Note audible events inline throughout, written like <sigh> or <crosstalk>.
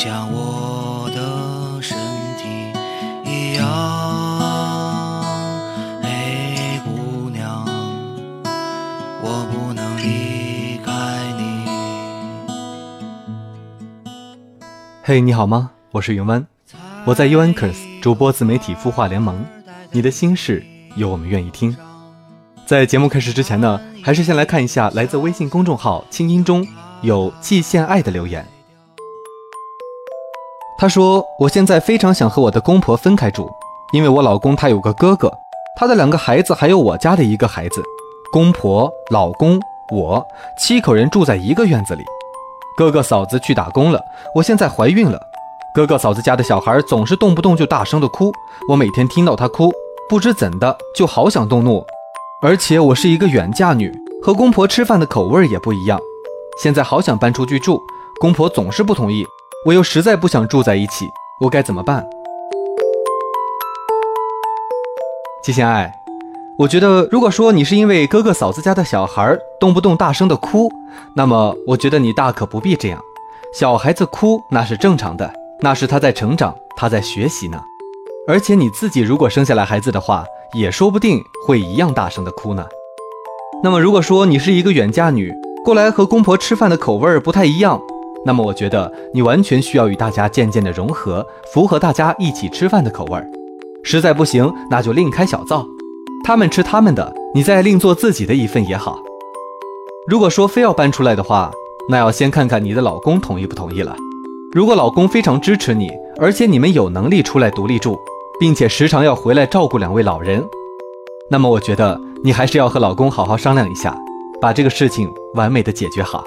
像我的身体一样。嘿，姑娘，我不能离开你。嘿你好吗？我是云湾，我在 u n c r s 主播自媒体孵化联盟，你的心事有我们愿意听。在节目开始之前呢，还是先来看一下来自微信公众号“清音”中有季羡爱的留言。他说：“我现在非常想和我的公婆分开住，因为我老公他有个哥哥，他的两个孩子还有我家的一个孩子，公婆、老公、我七口人住在一个院子里。哥哥嫂子去打工了，我现在怀孕了。哥哥嫂子家的小孩总是动不动就大声的哭，我每天听到他哭，不知怎的就好想动怒。而且我是一个远嫁女，和公婆吃饭的口味也不一样。现在好想搬出去住，公婆总是不同意，我又实在不想住在一起，我该怎么办？季贤爱，我觉得如果说你是因为哥哥嫂子家的小孩动不动大声的哭，那么我觉得你大可不必这样。小孩子哭那是正常的，那是他在成长，他在学习呢。而且你自己如果生下来孩子的话，也说不定会一样大声的哭呢。那么如果说你是一个远嫁女，过来和公婆吃饭的口味儿不太一样，那么我觉得你完全需要与大家渐渐的融合，符合大家一起吃饭的口味儿。实在不行，那就另开小灶，他们吃他们的，你再另做自己的一份也好。如果说非要搬出来的话，那要先看看你的老公同意不同意了。如果老公非常支持你，而且你们有能力出来独立住，并且时常要回来照顾两位老人，那么我觉得你还是要和老公好好商量一下，把这个事情完美的解决好。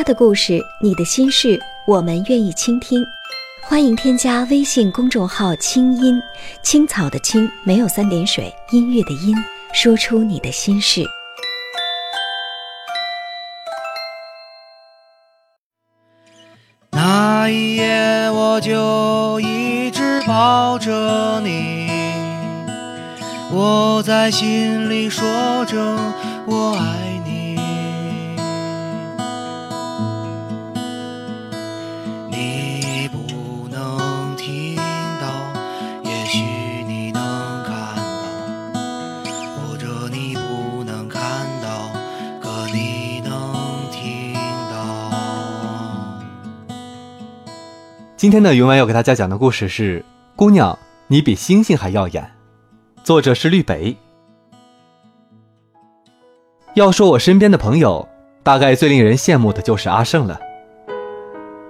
他的故事，你的心事，我们愿意倾听。欢迎添加微信公众号“清音青草”的青没有三点水，音乐的音，说出你的心事。那一夜，我就一直抱着你，我在心里说着我爱你。不能听到，也许你能看到，或者你不能看到，可你能听到。今天呢，云湾要给大家讲的故事是《姑娘，你比星星还耀眼》，作者是绿北。要说我身边的朋友，大概最令人羡慕的就是阿胜了。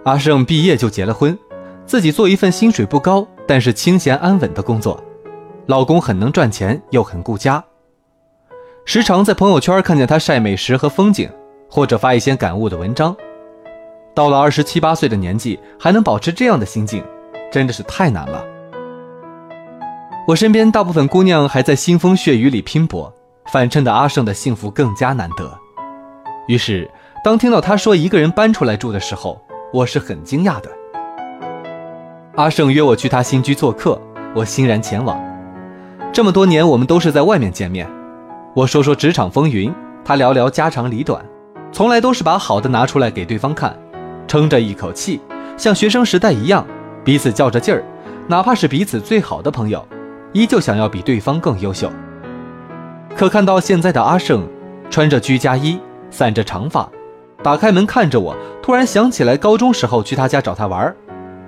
阿胜毕业就结了婚，自己做一份薪水不高，但是清闲安稳的工作，老公很能赚钱，又很顾家。时常在朋友圈看见他晒美食和风景，或者发一些感悟的文章。到了二十七八岁的年纪，还能保持这样的心境，真的是太难了。我身边大部分姑娘还在腥风血雨里拼搏，反衬的阿胜的幸福更加难得。于是，当听到他说一个人搬出来住的时候，我是很惊讶的。阿胜约我去他新居做客，我欣然前往。这么多年，我们都是在外面见面，我说说职场风云，他聊聊家长里短，从来都是把好的拿出来给对方看。撑着一口气，像学生时代一样，彼此较着劲儿，哪怕是彼此最好的朋友，依旧想要比对方更优秀。可看到现在的阿胜，穿着居家衣，散着长发，打开门看着我，突然想起来高中时候去他家找他玩儿，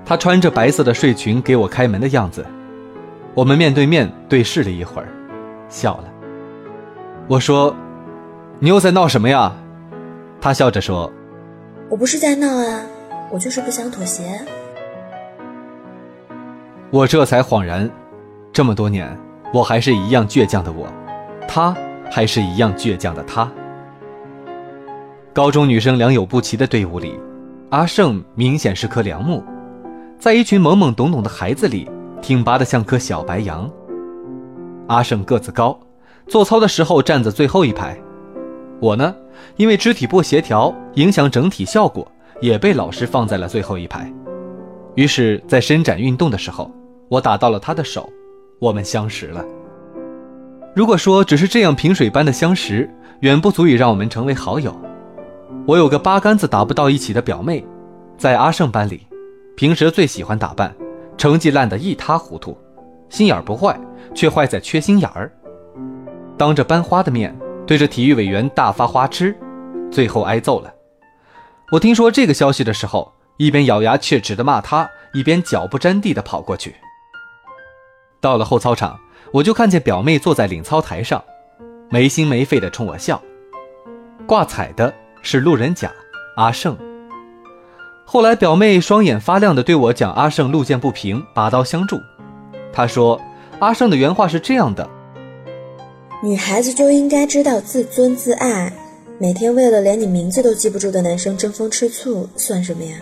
他穿着白色的睡裙给我开门的样子。我们面对面对视了一会儿，笑了。我说：“你又在闹什么呀？”他笑着说。我不是在闹啊，我就是不想妥协。我这才恍然，这么多年，我还是一样倔强的我，他还是一样倔强的他。高中女生良莠不齐的队伍里，阿胜明显是棵良木，在一群懵懵懂懂的孩子里，挺拔的像棵小白杨。阿胜个子高，做操的时候站在最后一排，我呢，因为肢体不协调，影响整体效果，也被老师放在了最后一排。于是，在伸展运动的时候，我打到了他的手，我们相识了。如果说只是这样萍水般的相识，远不足以让我们成为好友。我有个八竿子打不到一起的表妹，在阿胜班里，平时最喜欢打扮，成绩烂得一塌糊涂，心眼不坏，却坏在缺心眼儿。当着班花的面对着体育委员大发花痴，最后挨揍了。我听说这个消息的时候，一边咬牙切齿地骂他，一边脚不沾地地跑过去。到了后操场，我就看见表妹坐在领操台上，没心没肺地冲我笑，挂彩的。是路人甲阿胜。后来表妹双眼发亮的对我讲：“阿胜路见不平，拔刀相助。”她说：“阿胜的原话是这样的：女孩子就应该知道自尊自爱，每天为了连你名字都记不住的男生争风吃醋，算什么呀？”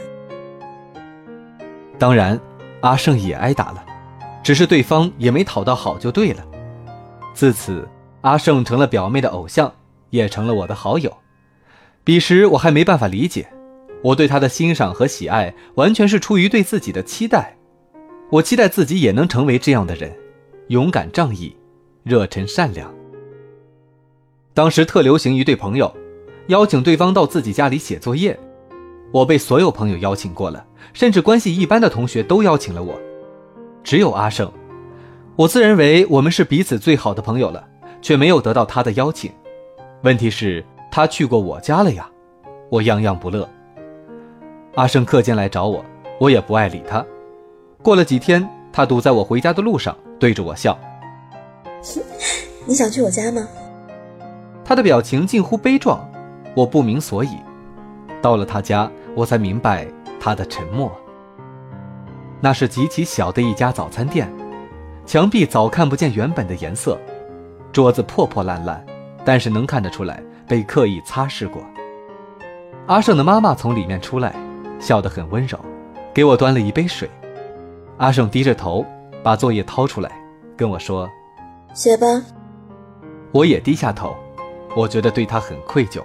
当然，阿胜也挨打了，只是对方也没讨到好就对了。自此，阿胜成了表妹的偶像，也成了我的好友。彼时我还没办法理解，我对他的欣赏和喜爱完全是出于对自己的期待，我期待自己也能成为这样的人，勇敢仗义，热忱善良。当时特流行一对朋友，邀请对方到自己家里写作业，我被所有朋友邀请过了，甚至关系一般的同学都邀请了我，只有阿胜，我自认为我们是彼此最好的朋友了，却没有得到他的邀请。问题是。他去过我家了呀，我样样不乐。阿胜课间来找我，我也不爱理他。过了几天，他堵在我回家的路上，对着我笑：“ <laughs> 你想去我家吗？”他的表情近乎悲壮，我不明所以。到了他家，我才明白他的沉默。那是极其小的一家早餐店，墙壁早看不见原本的颜色，桌子破破烂烂，但是能看得出来。被刻意擦拭过。阿胜的妈妈从里面出来，笑得很温柔，给我端了一杯水。阿胜低着头，把作业掏出来，跟我说：“写吧。”我也低下头，我觉得对他很愧疚。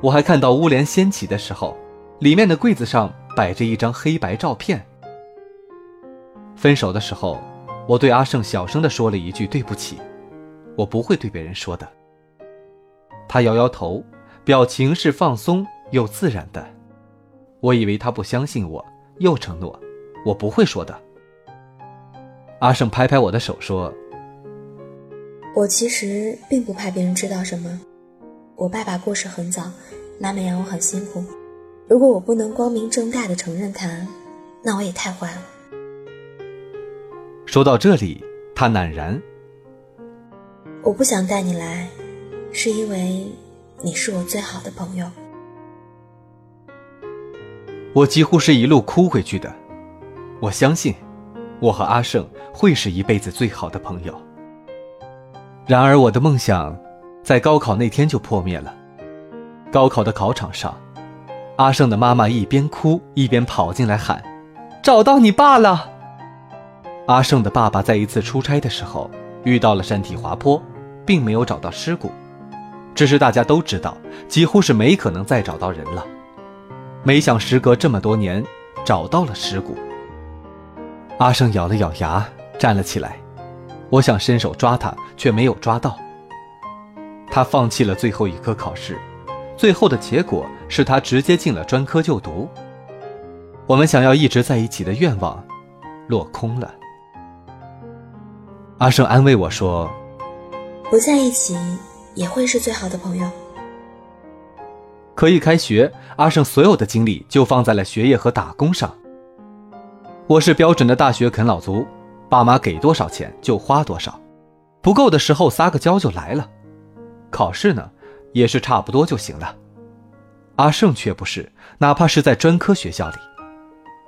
我还看到屋帘掀起的时候，里面的柜子上摆着一张黑白照片。分手的时候，我对阿胜小声地说了一句：“对不起，我不会对别人说的。”他摇摇头，表情是放松又自然的。我以为他不相信我，又承诺：“我不会说的。”阿胜拍拍我的手说：“我其实并不怕别人知道什么。我爸爸过世很早，妈妈养我很辛苦。如果我不能光明正大的承认他，那我也太坏了。”说到这里，他赧然：“我不想带你来。”是因为你是我最好的朋友，我几乎是一路哭回去的。我相信，我和阿胜会是一辈子最好的朋友。然而，我的梦想在高考那天就破灭了。高考的考场上，阿胜的妈妈一边哭一边跑进来喊：“找到你爸了！”阿胜的爸爸在一次出差的时候遇到了山体滑坡，并没有找到尸骨。只是大家都知道，几乎是没可能再找到人了。没想时隔这么多年，找到了尸骨。阿胜咬了咬牙，站了起来。我想伸手抓他，却没有抓到。他放弃了最后一科考试，最后的结果是他直接进了专科就读。我们想要一直在一起的愿望，落空了。阿胜安慰我说：“不在一起。”也会是最好的朋友。可一开学，阿胜所有的精力就放在了学业和打工上。我是标准的大学啃老族，爸妈给多少钱就花多少，不够的时候撒个娇就来了。考试呢，也是差不多就行了。阿胜却不是，哪怕是在专科学校里，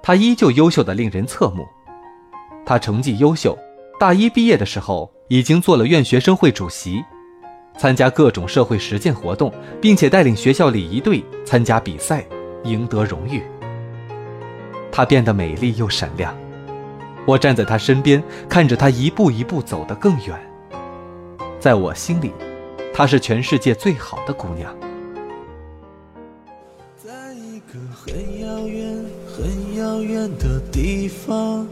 他依旧优秀的令人侧目。他成绩优秀，大一毕业的时候已经做了院学生会主席，参加各种社会实践活动，并且带领学校礼仪队参加比赛，赢得荣誉。她变得美丽又闪亮，我站在她身边，看着她一步一步走得更远。在我心里，她是全世界最好的姑娘。在一个很遥远、很遥远的地方，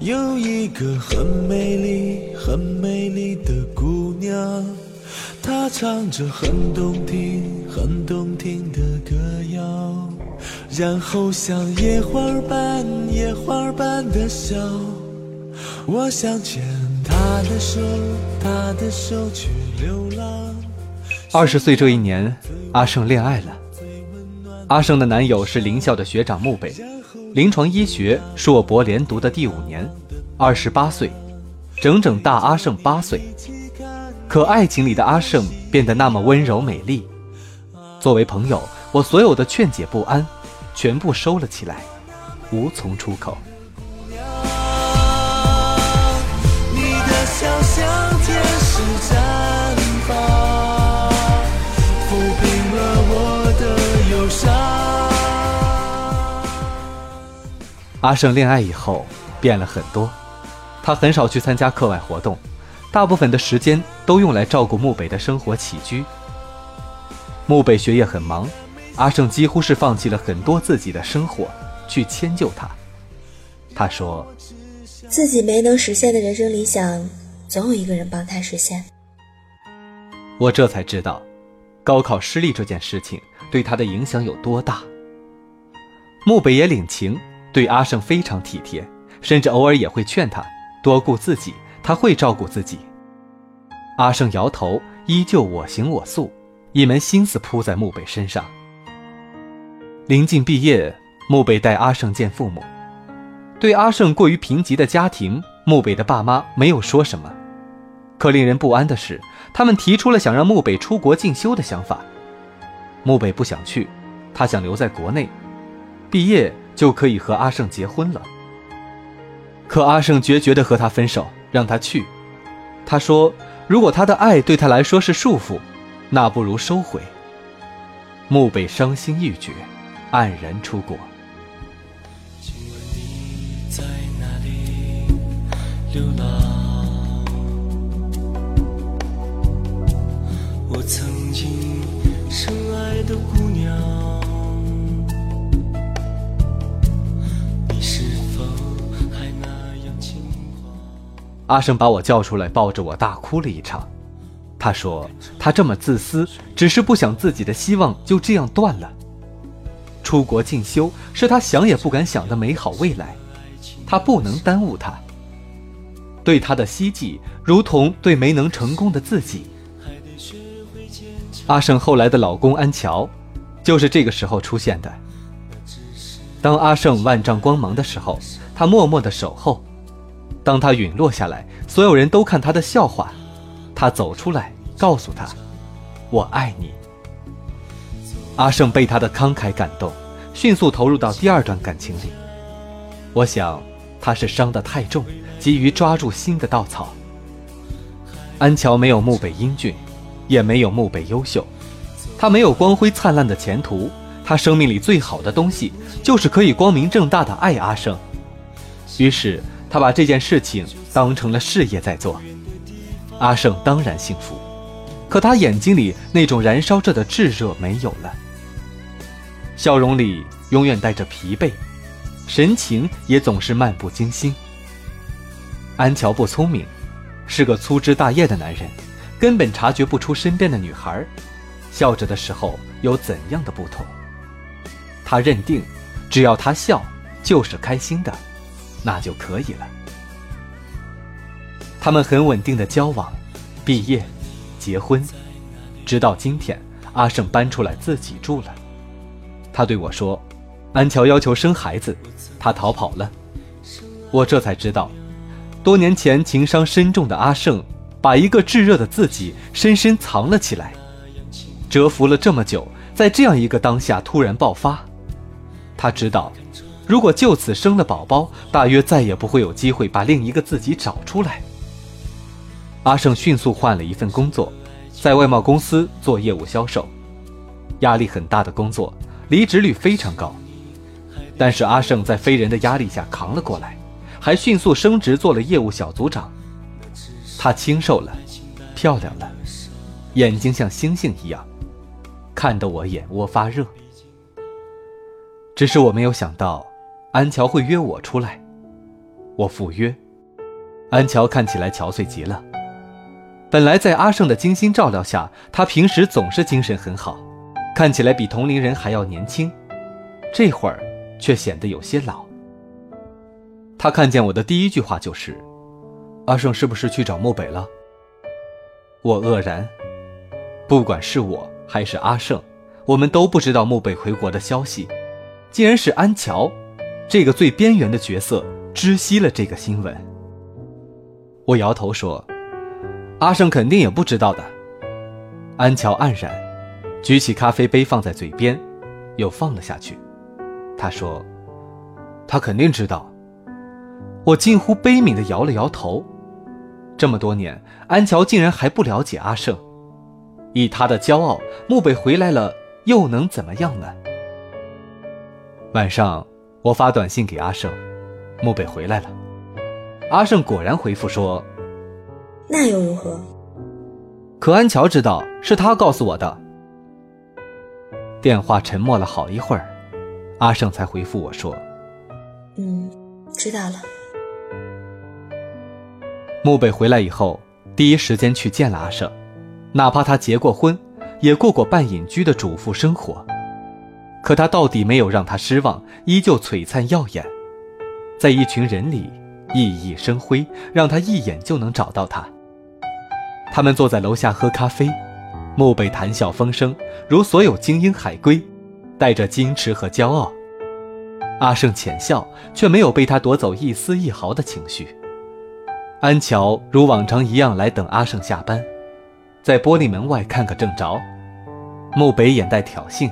有一个很美丽、很美丽的姑娘，她唱着很动听、很动听的歌谣，然后像野花般、野花般的笑。我想牵她的手，她的手去流浪。二十岁这一年，阿胜恋爱了。阿胜的男友是林校的学长木北，临床医学硕博连读的第五年，二十八岁，整整大阿胜八岁。可爱情里的阿胜变得那么温柔美丽。作为朋友，我所有的劝解不安，全部收了起来，无从出口。阿胜恋爱以后变了很多，他很少去参加课外活动，大部分的时间都用来照顾木北的生活起居。木北学业很忙，阿胜几乎是放弃了很多自己的生活去迁就他。他说：“自己没能实现的人生理想，总有一个人帮他实现。”我这才知道，高考失利这件事情对他的影响有多大。木北也领情。对阿胜非常体贴，甚至偶尔也会劝他多顾自己，他会照顾自己。阿胜摇头，依旧我行我素，一门心思扑在木北身上。临近毕业，木北带阿胜见父母。对阿胜过于贫瘠的家庭，木北的爸妈没有说什么。可令人不安的是，他们提出了想让木北出国进修的想法。木北不想去，他想留在国内，毕业。就可以和阿胜结婚了。可阿胜决绝地和他分手，让他去。他说：“如果他的爱对他来说是束缚，那不如收回。”墓北伤心欲绝，黯然出国。请问你在哪里流浪？阿胜把我叫出来，抱着我大哭了一场。他说：“他这么自私，只是不想自己的希望就这样断了。出国进修是他想也不敢想的美好未来，他不能耽误他。对他的希冀，如同对没能成功的自己。”阿胜后来的老公安乔，就是这个时候出现的。当阿胜万丈光芒的时候，他默默的守候。当他陨落下来，所有人都看他的笑话。他走出来，告诉他：“我爱你。”阿胜被他的慷慨感动，迅速投入到第二段感情里。我想，他是伤得太重，急于抓住新的稻草。安乔没有墓北英俊，也没有墓北优秀，他没有光辉灿烂的前途。他生命里最好的东西，就是可以光明正大的爱阿胜。于是。他把这件事情当成了事业在做，阿胜当然幸福，可他眼睛里那种燃烧着的炙热没有了，笑容里永远带着疲惫，神情也总是漫不经心。安乔不聪明，是个粗枝大叶的男人，根本察觉不出身边的女孩笑着的时候有怎样的不同。他认定，只要他笑，就是开心的。那就可以了。他们很稳定的交往，毕业，结婚，直到今天，阿胜搬出来自己住了。他对我说：“安乔要求生孩子，他逃跑了。”我这才知道，多年前情伤深重的阿胜，把一个炙热的自己深深藏了起来，蛰伏了这么久，在这样一个当下突然爆发。他知道，如果就此生了宝宝，大约再也不会有机会把另一个自己找出来。阿胜迅速换了一份工作，在外贸公司做业务销售，压力很大的工作，离职率非常高。但是阿胜在非人的压力下扛了过来，还迅速升职做了业务小组长。她清瘦了，漂亮了，眼睛像星星一样，看得我眼窝发热。只是我没有想到，安乔会约我出来，我赴约。安乔看起来憔悴极了。本来在阿胜的精心照料下，他平时总是精神很好，看起来比同龄人还要年轻。这会儿。却显得有些老。他看见我的第一句话就是：“阿胜是不是去找漠北了？”我愕然。不管是我还是阿胜，我们都不知道漠北回国的消息。竟然是安乔，这个最边缘的角色知悉了这个新闻。我摇头说：“阿胜肯定也不知道的。”安乔黯然，举起咖啡杯放在嘴边，又放了下去。他说：“他肯定知道。”我近乎悲悯地摇了摇头。这么多年，安乔竟然还不了解阿胜。以他的骄傲，漠北回来了又能怎么样呢？晚上，我发短信给阿胜，漠北回来了。阿胜果然回复说：“那又如何？”可安乔知道是他告诉我的。电话沉默了好一会儿。阿胜才回复我说：“嗯，知道了。”木北回来以后，第一时间去见了阿胜，哪怕他结过婚，也过过半隐居的主妇生活，可他到底没有让他失望，依旧璀璨耀眼，在一群人里熠熠生辉，让他一眼就能找到他。他们坐在楼下喝咖啡，木北谈笑风生，如所有精英海归。带着矜持和骄傲，阿胜浅笑，却没有被他夺走一丝一毫的情绪。安乔如往常一样来等阿胜下班，在玻璃门外看个正着。慕北眼带挑衅，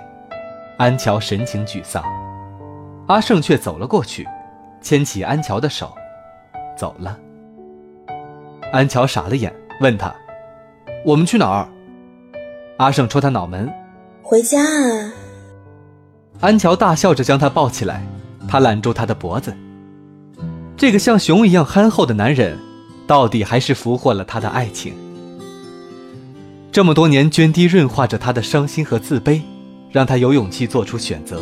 安乔神情沮丧，阿胜却走了过去，牵起安乔的手，走了。安乔傻了眼，问他：“我们去哪儿？”阿胜戳他脑门：“回家啊。”安乔大笑着将他抱起来，他揽住他的脖子。这个像熊一样憨厚的男人，到底还是俘获了他的爱情。这么多年涓滴润化着他的伤心和自卑，让他有勇气做出选择。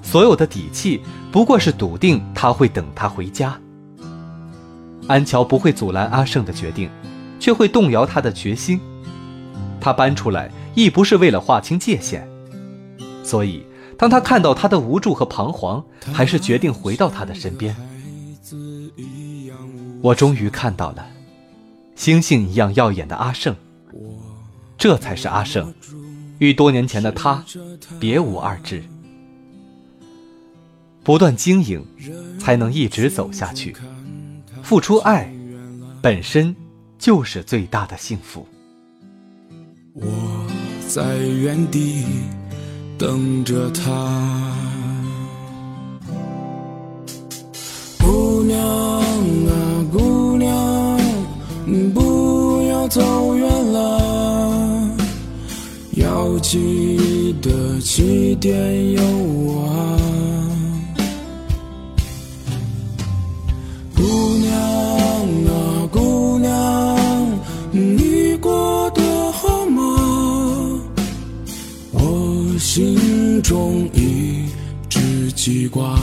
所有的底气，不过是笃定他会等他回家。安乔不会阻拦阿胜的决定，却会动摇他的决心。他搬出来亦不是为了划清界限，所以。当他看到他的无助和彷徨，还是决定回到他的身边。我终于看到了，星星一样耀眼的阿胜，这才是阿胜，与多年前的他别无二致。不断经营，才能一直走下去。付出爱，本身就是最大的幸福。我在原地。等着他，记得起点有我啊，姑娘啊，姑娘，你过得好吗？我心。中一只记挂。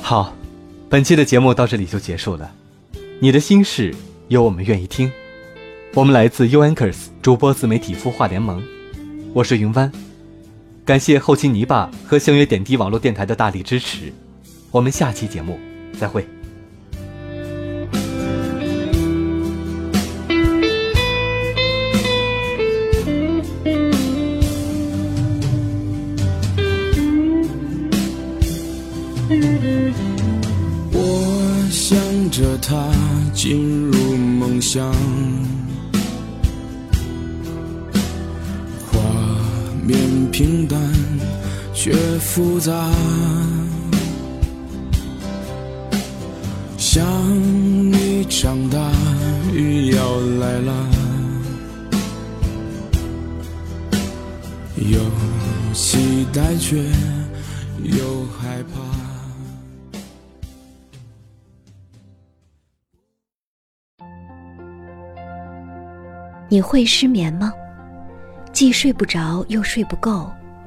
好，本期的节目到这里就结束了。你的心事有我们愿意听。我们来自 U Anchors 主播自媒体孵化联盟，我是云湾。感谢后期泥巴和星月点滴网络电台的大力支持。我们下期节目再会。我想着他进入梦乡，却复杂。想你长大，雨要来了，有期待却又害怕。你会失眠吗？既睡不着又睡不够，